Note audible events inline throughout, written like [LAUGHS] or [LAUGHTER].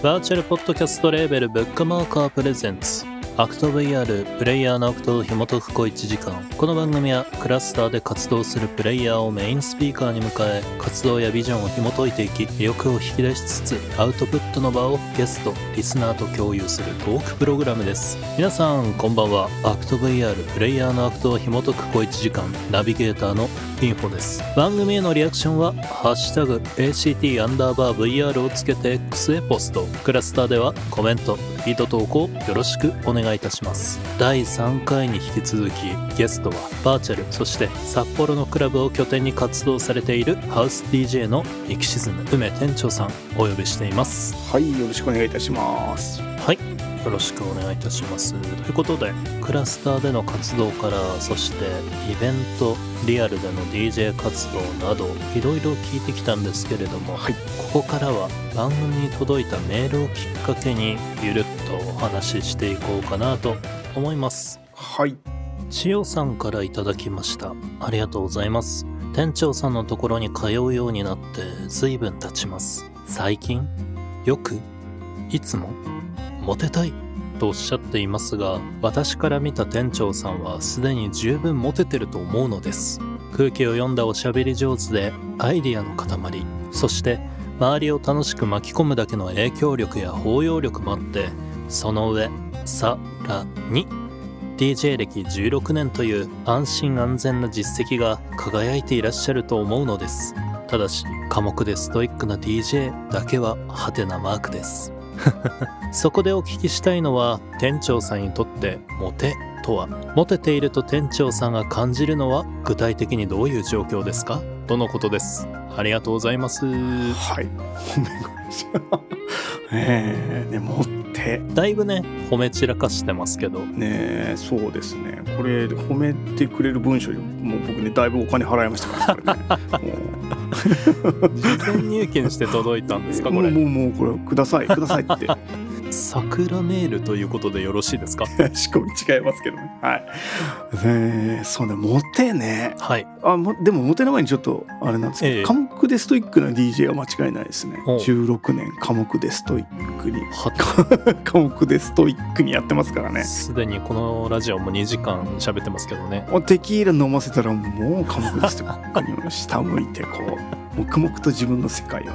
バーチャルポッドキャストレーベルブックマーカー presents。 act VR プレイヤーのアクトを紐解く小1時間。この番組はクラスターで活動するプレイヤーをメインスピーカーに迎え活動やビジョンを紐解いていき魅力を引き出しつつアウトプットの場をゲストリスナーと共有するトークプログラムです。皆さんこんばんは。 act VR プレイヤーのアクトを紐解く小1時間ナビゲーターのインフォです。番組へのリアクションは「ハッシュタグ #ACT アンダーバー VR」をつけて X へポスト。クラスターではコメントリート投稿よろしくお願い願いたします第3回に引き続きゲストはバーチャルそして札幌のクラブを拠点に活動されているハウス DJ のエキシズム梅店長さんお呼びしていますはい、よろしくお願いいたします。はい。よろしくお願いいたします。ということでクラスターでの活動からそしてイベントリアルでの DJ 活動などいろいろ聞いてきたんですけれども、はい。ここからは番組に届いたメールをきっかけにゆるっとお話ししていこうかなと思います。はい、千代さんからいただきました。ありがとうございます。店長さんのところに通うようになって随分経ちます。最近よくいつもモテたいとおっしゃっていますが私から見た店長さんはすでに十分モテてると思うのです。空気を読んだおしゃべり上手でアイディアの塊。そして周りを楽しく巻き込むだけの影響力や包容力もあってその上さらに。DJ 歴16年という安心安全な実績が輝いていらっしゃると思うのです。ただし寡黙でストイックな DJ だけはハテなマークです。そこでお聞きしたいのは店長さんにとってモテとは？モテていると店長さんが感じるのは具体的にどういう状況ですか？とのことです。ありがとうございます。はい、[LAUGHS] ええね、モて。だいぶね褒め散らかしてますけどねそうですね。これ、褒めてくれる文章にもう僕ね、だいぶお金払いましたからね。[LAUGHS] 事前入金して届いたんですかこれもうもう、もう、これ、ください、くださいって。桜メールということでよろしいですか？仕込み違いますけどね。はい。ねそうね、モテね。はい。あもでもモテの前にちょっとあれなんですけど、ええ。寡黙でストイックな DJ は間違いないですね。おう。16年寡黙でストイックに。は寡黙 [LAUGHS] でストイックにやってますからね。すでにこのラジオも2時間喋ってますけどね。テキーラ飲ませたらもう寡黙でストイックに下向いてこう黙々と自分の世界をね。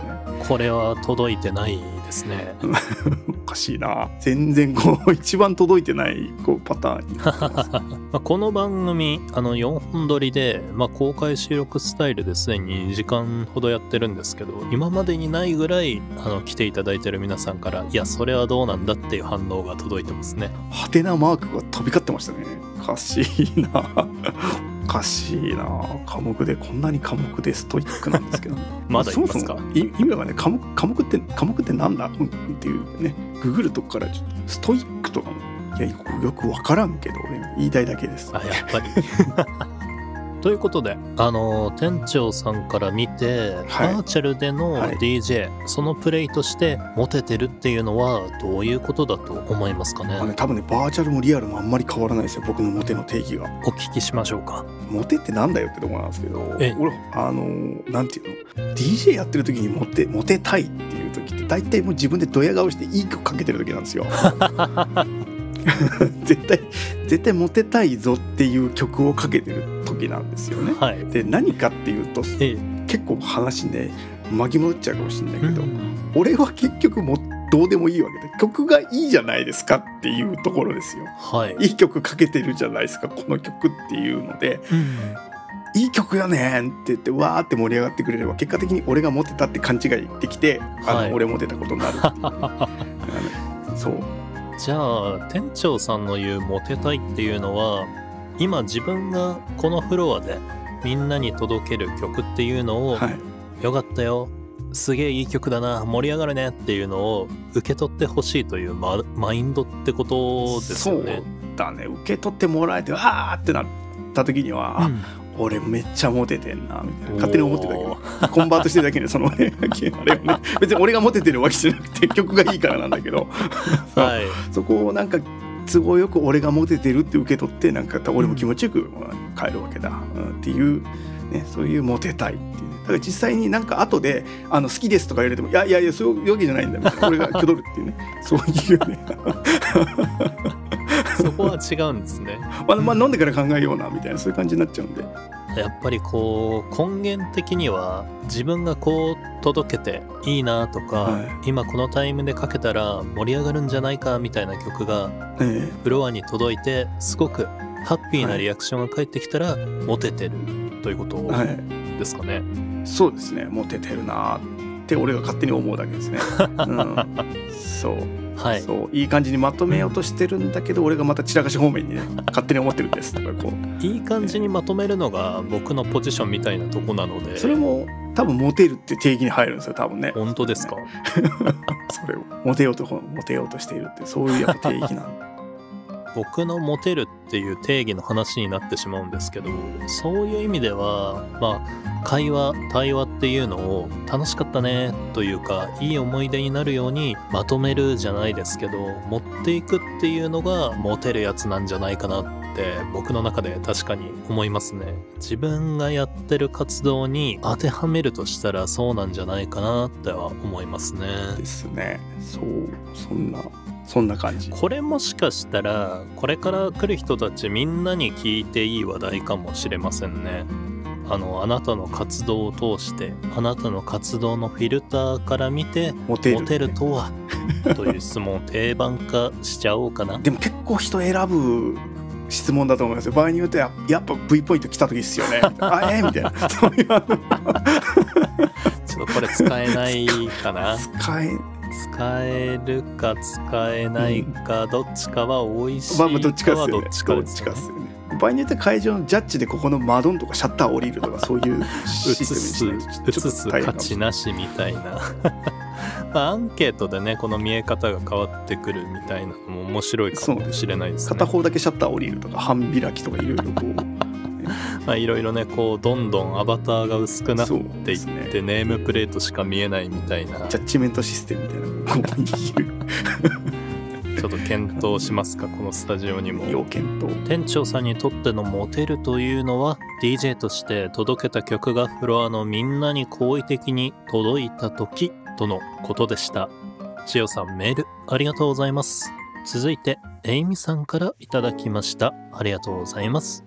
これは届いてないですね。[LAUGHS] おかしいな。全然こう一番届いてないこうパターンに [LAUGHS] まあこの番組あの4本撮りで、まあ、公開収録スタイルですでに2時間ほどやってるんですけど今までにないぐらいあの来ていただいてる皆さんからいやそれはどうなんだっていう反応が届いてますね。ハテナマークが飛び交ってましたね。おかしいなおかしいな寡黙でこんなに寡黙でストイックなんですけど。[LAUGHS] まだいますか？そもそもい意味がね寡黙寡黙って寡黙ってなんだ？っていうねググるとこからちょっとストイックとかもいやよくよく分からんけど俺言いたいだけです。あやっぱり [LAUGHS] ということであの店長さんから見て、はい。バーチャルでのはい。DJ、そのプレイとしてモテてるっていうのはどういうことだと思いますかね？まあね多分ねバーチャルもリアルもあんまり変わらないですよ僕のモテの定義がお聞きしましょうか。モテってなんだよってとこなんですけどええ。俺あのなんていうの？DJ やってる時にモテモテたいっていう時って大体もう自分でドヤ顔していい曲かけてる時なんですよ。[LAUGHS] 絶対絶対モテたいぞっていう曲をかけてる時なんですよね。はい。で何かっていうとええ。結構話ね巻き戻っちゃうかもしれないけど、うん。俺は結局もうどうでもいいわけで曲がいいじゃないですかっていうところですよ。はい。いい曲かけてるじゃないですかこの曲っていうので。うん。いい曲よねんって言ってわーって盛り上がってくれれば結果的に俺がモテたって勘違いできてあの、はい。俺モテたことになる。[LAUGHS] そう。じゃあ店長さんの言うモテたいっていうのは今自分がこのフロアでみんなに届ける曲っていうのを、はい。よかったよ。すげえいい曲だな。盛り上がるね。っていうのを受け取ってほしいというママインドってことですよね。そうだね。受け取ってもらえてあーってなった時には、あうん。俺めっちゃモテてんなみたいな。勝手に思ってるだけで [LAUGHS] コンバートしてるだけでそのねあれをね。別に俺がモテてるわけじゃなくて曲がいいからなんだけど。[LAUGHS] はい。[LAUGHS] そこをなんか都合よく俺がモテてるって受け取ってなんか俺も気持ちよく帰るわけだ、うんっていう、ね、そういうモテたいっていうね。だから実際になんか後であの好きですとか言われてもいやいやいやそういうわけじゃないんだみたいな。俺がるっていうね。[LAUGHS] そういうね。[LAUGHS] そこは違うんですね。まあ、まあ飲んでから考えようなみたいなそういう感じになっちゃうんで。やっぱりこう根源的には自分がこう届けていいなとか、はい。今このタイムでかけたら盛り上がるんじゃないかみたいな曲がえフロアに届いてすごくハッピーなリアクションが返ってきたら、モテてるということですかね、そうですね。モテてるなって俺が勝手に思うだけですね、うん、そう。はい。そう。いい感じにまとめようとしてるんだけど俺がまた散らかし方面にね勝手に思ってるんです。とかこう。いい感じにまとめるのが僕のポジションみたいなとこなので。それも多分モテるって定義に入るんですよ多分ね。本当ですか？[LAUGHS] それを。モテようとモテようとしているってそういうやっぱ定義なんだ僕のモテるっていう定義の話になってしまうんですけどそういう意味ではまあ会話対話っていうのを楽しかったねというかいい思い出になるようにまとめるじゃないですけど持っていくっていうのがモテるやつなんじゃないかなって僕の中で確かに思いますね。自分がやってる活動に当てはめるとしたらそうなんじゃないかなっては思いますね。ですね。そうそんなそんな感じ。これもしかしたらこれから来る人たちみんなに聞いていい話題かもしれませんね。あのあなたの活動を通してあなたの活動のフィルターから見てモテる。モテるとは [LAUGHS] という質問を定番化しちゃおうかな。でも結構人選ぶ質問だと思いますよ。場合によってはやっぱ V ポイント来た時っすよね。[LAUGHS] あえー、みたいな。そういうあの [LAUGHS] ちょっとこれ使えないかな。使え使えるか使えないかどっちかは美味しいまあまあどっちかかはどっちかですよね。場合によって会場のジャッジでここのマドンとかシャッター降りるとかそういうシ移スすテムにしないとちょっと価値なしみたいなまあアンケートでねこの見え方が変わってくるみたいなのも面白いかもしれないですね片方だけシャッター降りるとか半開きとかいろいろこまあいろいろねこうどんどんアバターが薄くなっていっですね。てネームプレートしか見えないみたいな。ちジャッジメントシステムみたいな。のがこういうょっと検討しますかこのスタジオにも。要件と店長さんにとってのモテるというのは DJ として届けた曲がフロアのみんなに好意的に届いた時とのことでした。千代さんメールありがとうございます。続いてエイミさんからいただきました。ありがとうございます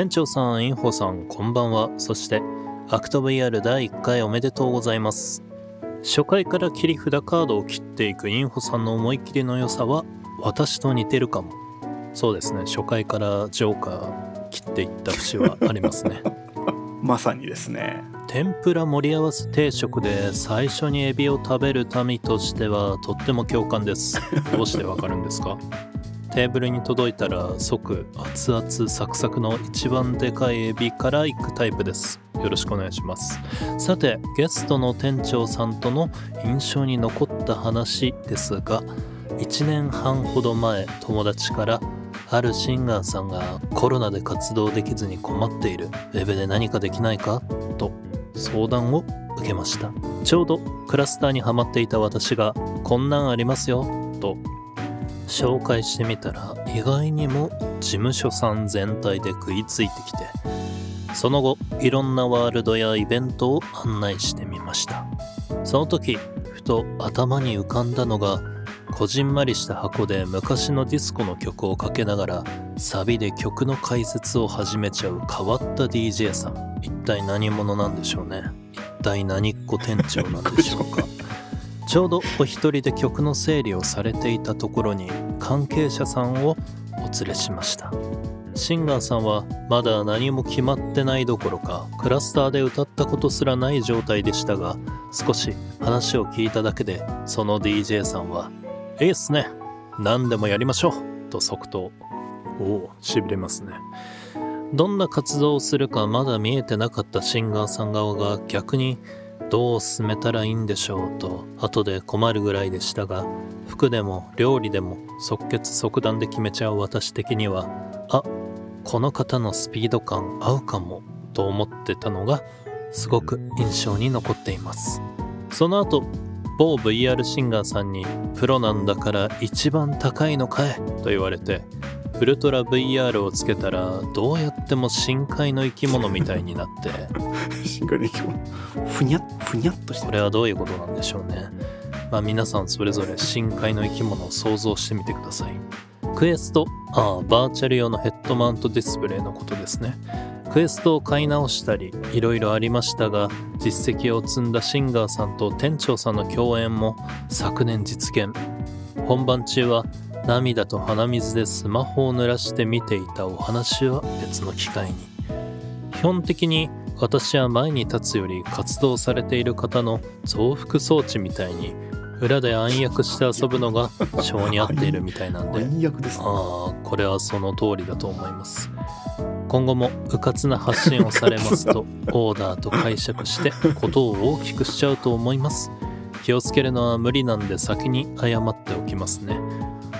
店長さんインフォさんこんばんは。そしてアクト VR 第1回おめでとうございます。初回から切り札カードを切っていくインフォさんの思い切りの良さは私と似てるかも。そうですね。初回からジョーカー切っていった節はありますね。[LAUGHS] まさにですね。天ぷら盛り合わせ定食で最初にエビを食べる民としてはとっても共感です。どうしてわかるんですか？テーブルに届いたら即熱々サクサクの一番でかいエビから行くタイプです。よろしくお願いします。さてゲストの店長さんとの印象に残った話ですが1年半ほど前友達からあるシンガーさんがコロナで活動できずに困っている。ウェブで何かできないか？と相談を受けました。ちょうどクラスターにはまっていた私がこんなんありますよ。と紹介してみたら意外にも事務所さん全体で食いついてきてその後いろんなワールドやイベントを案内してみました。その時ふと頭に浮かんだのがこじんまりした箱で昔のディスコの曲をかけながらサビで曲の解説を始めちゃう変わった DJ さん。一体何者なんでしょうね。一体何っ子店長なんでしょうか。ちょうどお一人で曲の整理をされていたところに関係者さんをお連れしました。シンガーさんはまだ何も決まってないどころかクラスターで歌ったことすらない状態でしたが少し話を聞いただけでその DJ さんは「いいっすね何でもやりましょう」と即答。おおしびれますね。どんな活動をするかまだ見えてなかったシンガーさん側が逆にどう進めたらいいんでしょうと後で困るぐらいでしたが服でも料理でも即決即断で決めちゃう私的にはあこの方のスピード感合うかもと思ってたのがすごく印象に残っています。その後某 VR シンガーさんにプロなんだから一番高いのかえと言われてウルトラ VR をつけたらどうやっても深海の生き物みたいになって。[LAUGHS] 深海の生き物。ふにゃふにゃっとしてこれはどういうことなんでしょうね。まあ皆さんそれぞれ深海の生き物を想像してみてください。クエストああバーチャル用のヘッドマウントディスプレイのことですね。クエストを買い直したりいろいろありましたが実績を積んだシンガーさんと店長さんの共演も昨年実現。本番中は涙と鼻水でスマホを濡らして見ていたお話は別の機会に。基本的に私は前に立つより活動されている方の増幅装置みたいに裏で暗躍して遊ぶのが性に合っているみたいなんで。暗躍ですねああこれはその通りだと思います。今後も迂闊な発信をされますと [LAUGHS] オーダーと解釈してことを大きくしちゃうと思います。気をつけるのは無理なんで先に謝っておきますね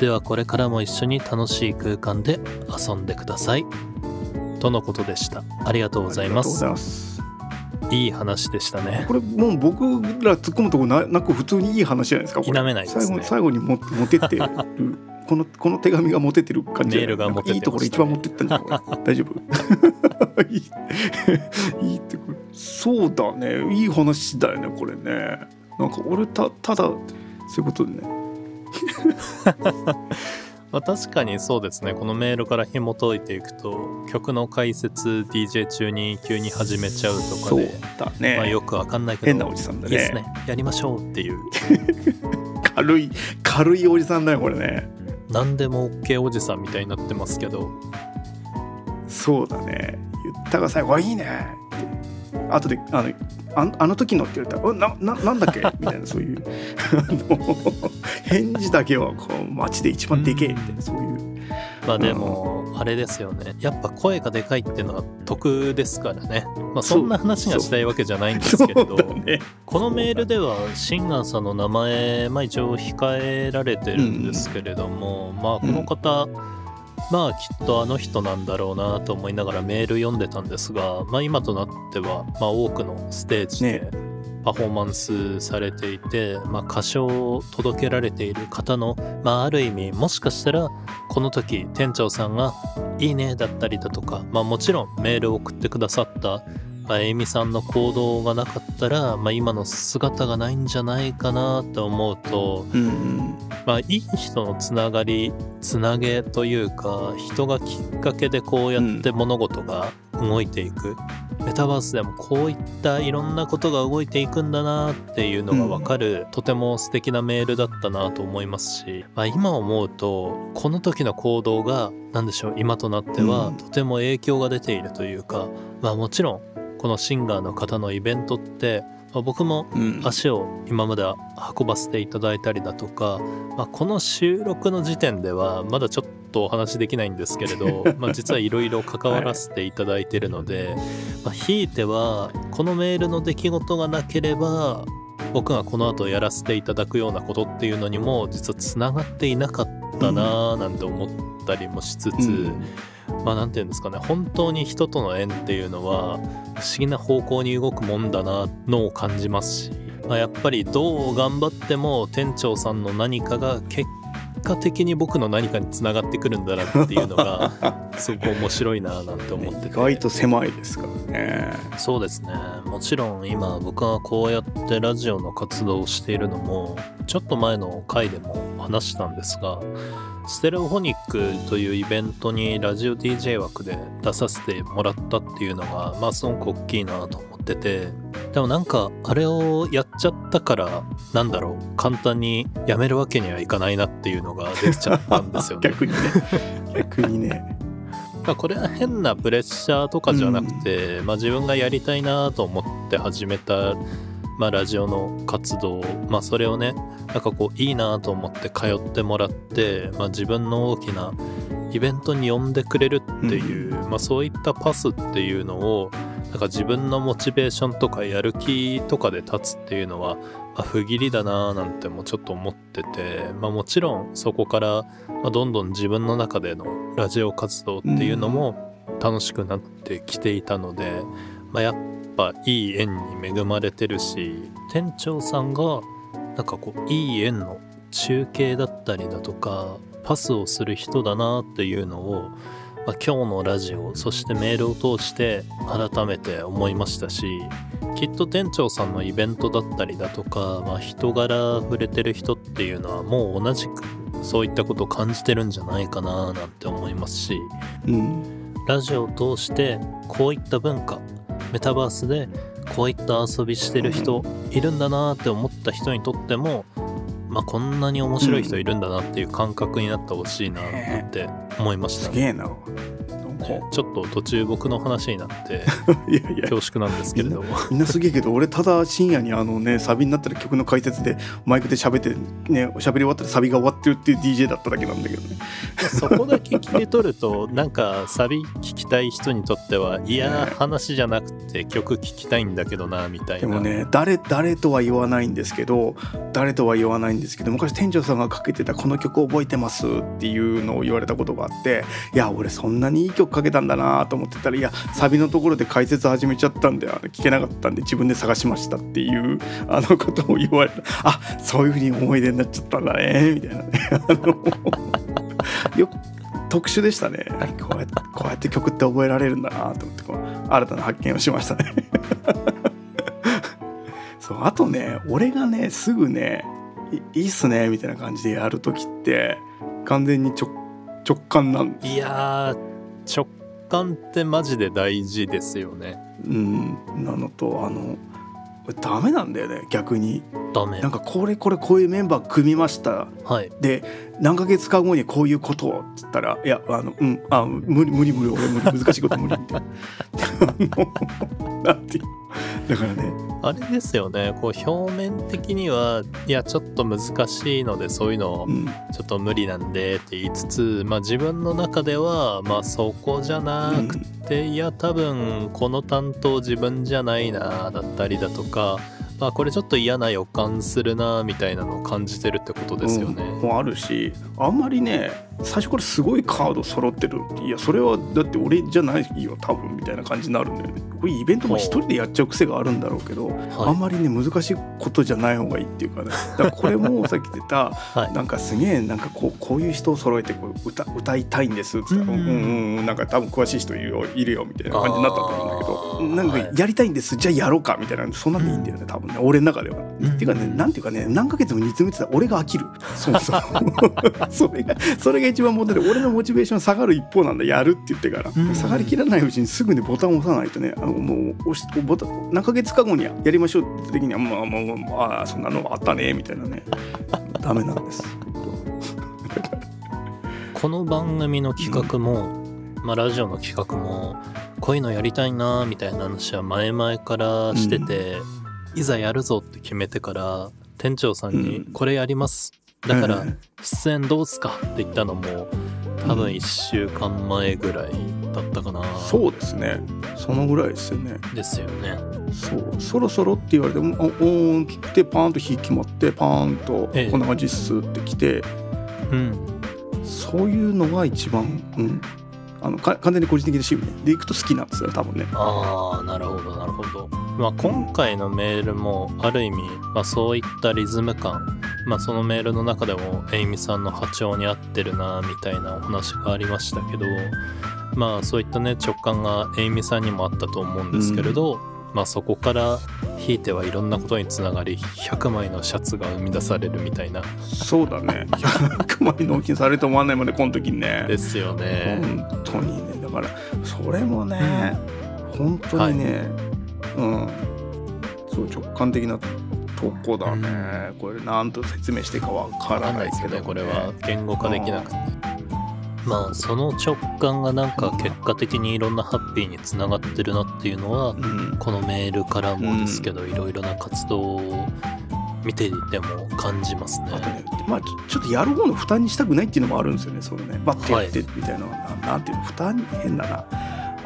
ではこれからも一緒に楽しい空間で遊んでください。とのことでした。ありがとうございます。ざいいい話でしたね。これもう僕ら突っ込むとこななく普通にいい話じゃないですか否めないですね。最後最後にもモテてるこのこの手紙がモテてる感じメールがモテてね。いいところ一番持ってったんじゃない？[LAUGHS] 大丈夫？い [LAUGHS] いいいってこれそうだね。いい話だよねこれね。なんか俺たただそういうことでね [LAUGHS] まあ、確かにそうですね。このメールから紐解いていくと曲の解説 DJ 中に急に始めちゃうとかで、だね、まあ、よくわかんないけど。変なおじさんだいいですね。ねやりましょうっていう。[LAUGHS] 軽い軽いおじさんだよこれね。何でも OK おじさんみたいになってますけど。そうだね。言ったが最後「あいいね」って後であのああの時のって言われたら「なななんだっけ?」[LAUGHS] みたいなそういう。[LAUGHS] 返事だけはこう街で一番でけえみたいなそういう。まあでもあれですよね。やっぱ声がでかいっていうのは得ですからね。まあそんな話がしたいわけじゃないんですけれど。ね。このメールではシンガーさんの名前、まあ、一応控えられてるんですけれども、まあこの方、まあきっとあの人なんだろうなと思いながらメール読んでたんですが、まあ、今となっては、まあ、多くのステージでね。パフォーマンスされていて、まあ、歌唱を届けられている方の、まあ、ある意味もしかしたらこの時店長さんが「いいね」だったりだとか、まあ、もちろんメールを送ってくださったまあ、エイミさんの行動がなかったら、まあ、今の姿がないんじゃないかなと思うと、うんうん。まあ、いい人のつながりつなげというか人がきっかけでこうやって物事が動いていく、メタバースでもこういったいろんなことが動いていくんだなっていうのが分かる、とても素敵なメールだったなと思いますし、まあ、今思うとこの時の行動が何でしょう今となってはうん。とても影響が出ているというか、まあ、もちろんこのシンガーの方のイベントって、まあ僕もうん。足を今まで運ばせていただいたりだとか、まあ、この収録の時点ではまだちょっとお話できないんですけれど、[LAUGHS] まあ、実はいろいろ関わらせていただいているので、まあ、ひいてはこのメールの出来事がなければ僕がこの後やらせていただくようなことっていうのにも実はつながっていなかったなぁなんて思ったりもしつつ、うん。まあなんていうんですかね本当に人との縁っていうのは不思議な方向に動くもんだなのを感じますし、まあ、やっぱりどう頑張っても店長さんの何かが結果的に僕の何かにつながってくるんだなっていうのが [LAUGHS] すごく面白いななんて思ってて。意外と狭いですからね。そうですね。もちろん今僕がこうやってラジオの活動をしているのもちょっと前の回でも話したんですがステレオフォニックというイベントにラジオ DJ 枠で出させてもらったっていうのがまあすごく大きいなと思ってて。でもなんかあれをやっちゃったからなんだろう簡単にやめるわけにはいかないなっていうのができちゃったんですよね。[LAUGHS] 逆にね。逆にね。まあ、これは変なプレッシャーとかじゃなくて、まあ、自分がやりたいなと思って始めた、まあ、ラジオの活動、まあ、それをねなんかこういいなと思って通ってもらって、まあ、自分の大きなイベントに呼んでくれるっていう、まあ、そういったパスっていうのをなんか自分のモチベーションとかやる気とかで立つっていうのは、まあ、不義理だななんてもちょっと思ってて、まあ、もちろんそこから、まあ、どんどん自分の中でのラジオ活動っていうのも楽しくなってきていたので、まあ、やっぱいい縁に恵まれてるし店長さんがなんかこういい縁の中継だったりだとかパスをする人だなっていうのを、まあ、今日のラジオそしてメールを通して改めて思いましたしきっと店長さんのイベントだったりだとか、まあ、人柄触れてる人っていうのはもう同じくそういったことを感じてるんじゃないかななんて思いますしうん。ラジオを通してこういった文化メタバースでこういった遊びしてる人いるんだなって思った人にとっても、まあ、こんなに面白い人いるんだなっていう感覚になってほしいなって思いました、すげえなね。ちょっと途中僕の話になって [LAUGHS] いやいや。恐縮なんですけれども。みんなすげえけど俺ただ深夜にあのねサビになったら曲の解説でマイクで喋ってね喋り終わったらサビが終わってるっていう DJ だっただけなんだけどね。そこだけ切り取るとなんかサビ聴きたい人にとってはいやね話じゃなくて曲聴きたいんだけどなみたいな。でもね誰誰とは言わないんですけど誰とは言わないんですけど昔店長さんがかけてたこの曲覚えてますっていうのを言われたことがあっていや俺そんなにいい曲かけたんだなと思ってたらいやサビのところで解説始めちゃったんであの聞けなかったんで自分で探しましたっていうあのことを言われた。あそういうふうに思い出になっちゃったんだね。みたいなね。あのよ特殊でしたね。こうやってこうやって曲って覚えられるんだなと思ってこう新たな発見をしましたね。[LAUGHS] そうあとね俺がねすぐねいいいっすねみたいな感じでやる時って完全に直直感なんですいやー直感ってマジで大事ですよね。うん。なのとあのダメなんだよね逆に。ダメ。なんかこれこれこういうメンバー組みました。はい。で何ヶ月か後にこういうことをっつったら「いやあのうんあ無理無理無理俺無理難しいこと無理」みたいなんて [LAUGHS] だからね。あれですよね。こう表面的にはいやちょっと難しいのでそういうのうん。ちょっと無理なんでって言いつつ、まあ、自分の中ではまあそこじゃなくて、いや多分この担当自分じゃないなだったりだとか、まあ、これちょっと嫌な予感するなみたいなのを感じてるってことですよね。うんもあるしあんまりね最初からすごいカード揃ってるいやそれはだって俺じゃないよ多分みたいな感じになるんだよね。これイベントも一人でやっちゃう癖があるんだろうけど、あはんまりね難しいことじゃない方がいいっていうかね。だからこれもさっき言ったい、[LAUGHS] はい、なんかすげえなんかこうこういう人を揃えてこう歌歌いたいんですっつったら、ううんん、うんうんなんか多分詳しい人いるよいるよみたいな感じになったと思うんだけどなんかはい。やりたいんです。じゃあやろうかみたいな。そんなんでいいんだよね多分ね。俺の中では。んっていうかねなんていうかね何ヶ月も煮詰めてたら俺が飽きる。そうそう [LAUGHS] それがそれが一番問題で俺のモチベーション下がる一方なんだ。やるって言ってから、うん下がりきらないうちにすぐにボタンを押さないとね。あのもう押しボタン何ヶ月か後にやりましょうって時にはまあもうああそんなのあったねみたいなね。ダメなんです。この番組の企画も、まあ、ラジオの企画もこういうのやりたいなみたいな話は前々からしてて、いざやるぞって決めてから店長さんにうん「これやります」だからうん。出演どうすかって言ったのも多分1週間前ぐらいだったかな、そうですね。そのぐらいですよね。ですよね。そう。そろそろって言われてもおおーん切ってパーンと火決まってパーンとええ。こんな感じっすってきて、うん。そういうのが一番、うん、あのか完全に個人的な趣味でいくと好きなんですよ多分ね。ああなるほどなるほど、まあ、今回のメールもある意味、まあ、そういったリズム感、まあ、そのメールの中でもエイミさんの波長に合ってるなみたいなお話がありましたけどまあそういったね直感がエイミさんにもあったと思うんですけれど、まあそこからひいてはいろんなことにつながり100枚のシャツが生み出されるみたいな。そうだね。[LAUGHS] 100枚納品されると思わないまでこの時にね。ですよね。本当にね。だからそれもね、本当にね、うん。そう直感的なとこだね、これなんと説明していいかわからんなないいけど、ねこれは。言語化できなくてまあその直感がなんか結果的にいろんなハッピーにつながってるなっていうのはうん。このメールからもですけどいろいろな活動を見ていても感じますね。あとね、まあ、ちょっとやる方の負担にしたくないっていうのもあるんですよね、そのね、バッてやってみたいな、ななんていうの、負担、変だな、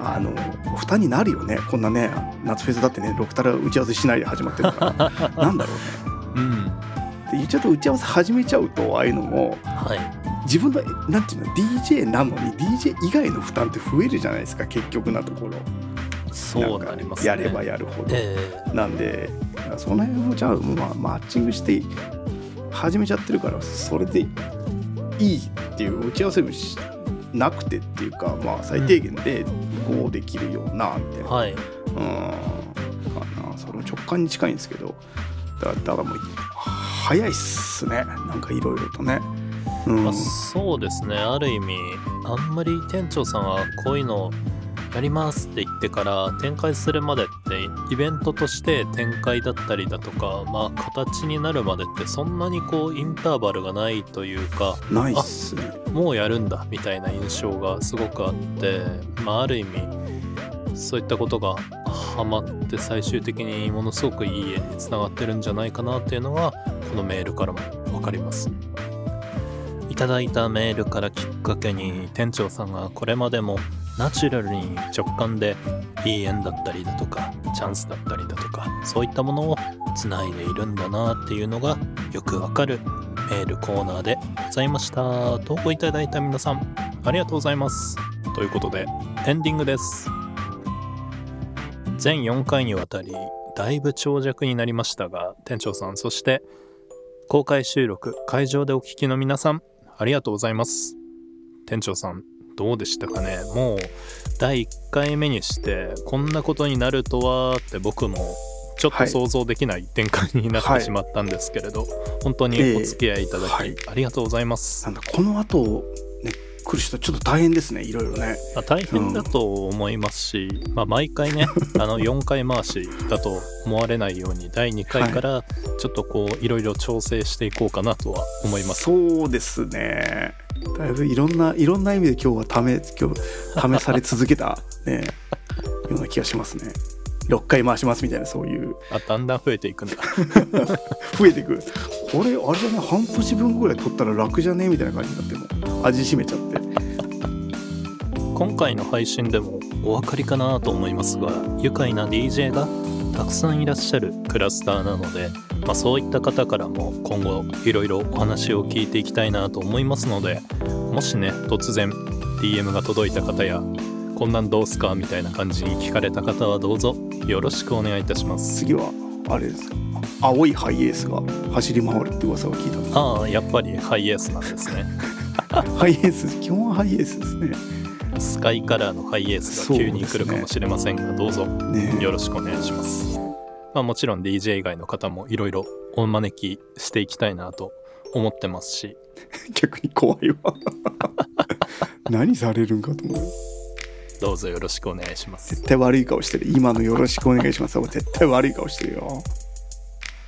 あの、負担になるよね、こんなね、夏フェスだってね、6たら打ち合わせしないで始まってるから、[LAUGHS] なんだろうね。うん。で言っちゃうと、打ち合わせ始めちゃうと、ああいうのも、はい自分の、なんていうの、DJ なのに、DJ 以外の負担って増えるじゃないですか、結局なところ。そうなりますね。やればやるほど。えなんで、その辺をじゃあ、まあ、マッチングして始めちゃってるから、それでいいっていう打ち合わせもしなくてっていうかまあ最低限で移行できるようなみたいな、はい。うん。かな。それも直感に近いんですけど。だからだからもう早いっすね。なんかいろいろとね。うん。まあ、そうですね。ある意味あんまり店長さんはこういうのやりますって言ってから展開するまでってイベントとして展開だったりだとかまあ形になるまでってそんなにこうインターバルがないというかないっすね。もうやるんだみたいな印象がすごくあってまあある意味そういったことがハマって最終的にものすごくいい縁につながってるんじゃないかなっていうのがこのメールからも分かりますいただいたメールからきっかけに店長さんがこれまでもナチュラルに直感でいい縁だったりだとかチャンスだったりだとかそういったものをつないでいるんだなっていうのがよくわかるメールコーナーでございました。投稿いただいた皆さんありがとうございます。ということでエンディングです。全4回にわたりだいぶ長尺になりましたが店長さんそして公開収録会場でお聞きの皆さんありがとうございます。店長さんどうでしたかね？もう第1回目にしてこんなことになるとはって僕もちょっとはい想像できない展開になってしまったんですけれど、本当にお付き合いいただき、はい。ありがとうございます。なんだこの後ね来る人ちょっと大変ですねいろいろね。まあ大変だと思いますし、まあ、毎回ね [LAUGHS] あの4回回しだと思われないように第2回からちょっとこういろいろ調整していこうかなとは思います。そうですね。だいぶいろんないろんな意味で今日はため今日試され続けた [LAUGHS] ねような気がしますね。6回回しますみたいなそういうあだんだん増えていくんだ。[LAUGHS] 増えていくこれあれじゃね半年分ぐらい取ったら楽じゃねみたいな感じになっても味しめちゃって。今回の配信でもお分かりかなと思いますが愉快な DJ がたくさんいらっしゃるクラスターなので、まあ、そういった方からも今後いろいろお話を聞いていきたいなと思いますのでもしね突然 DM が届いた方やこんなんどうすかみたいな感じに聞かれた方はどうぞよろしくお願いいたします。次はあれですか？青いハイエースが走り回るって噂を聞いたああやっぱりハイエースなんですねハイエース基本はハイエースですね。スカイカラーのハイエースが急に来るかもしれませんが、どうぞ。ね。よろしくお願いします。まあ、もちろん DJ 以外の方もいろいろお招きしていきたいなと思ってますし、[LAUGHS] 逆に怖いわ。[LAUGHS] 何されるんかと思う。どうぞよろしくお願いします。絶対悪い顔してる。今のよろしくお願いします。絶対悪い顔してるよ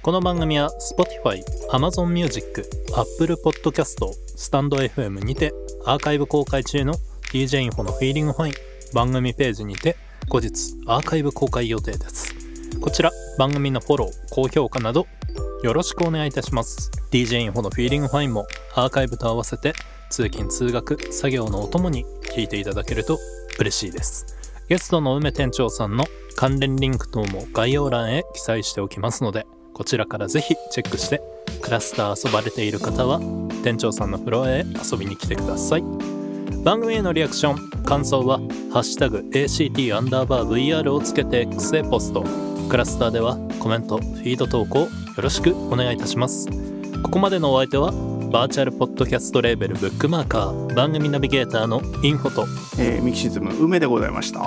この番組は Spotify、Amazon Music、Apple Podcast、StandFM にてアーカイブ公開中の DJ インフォのフィーリングファイン番組ページにて後日アーカイブ公開予定です。こちら番組のフォロー、高評価などよろしくお願いいたします。DJ インフォのフィーリングファインもアーカイブと合わせて通勤通学作業のお供に聞いていただけると嬉しいです。ゲストの梅店長さんの関連リンク等も概要欄へ記載しておきますのでこちらからぜひチェックしてクラスター遊ばれている方は店長さんのフロアへ遊びに来てください。番組へのリアクション感想は「ハッシュタグ #ACT アンダーバー VR」をつけて X へポストクラスターではコメントフィード投稿よろしくお願いいたします。ここまでのお相手はバーチャルポッドキャストレーベルブックマーカー番組ナビゲーターのインフォとえーミキシズム梅でございました。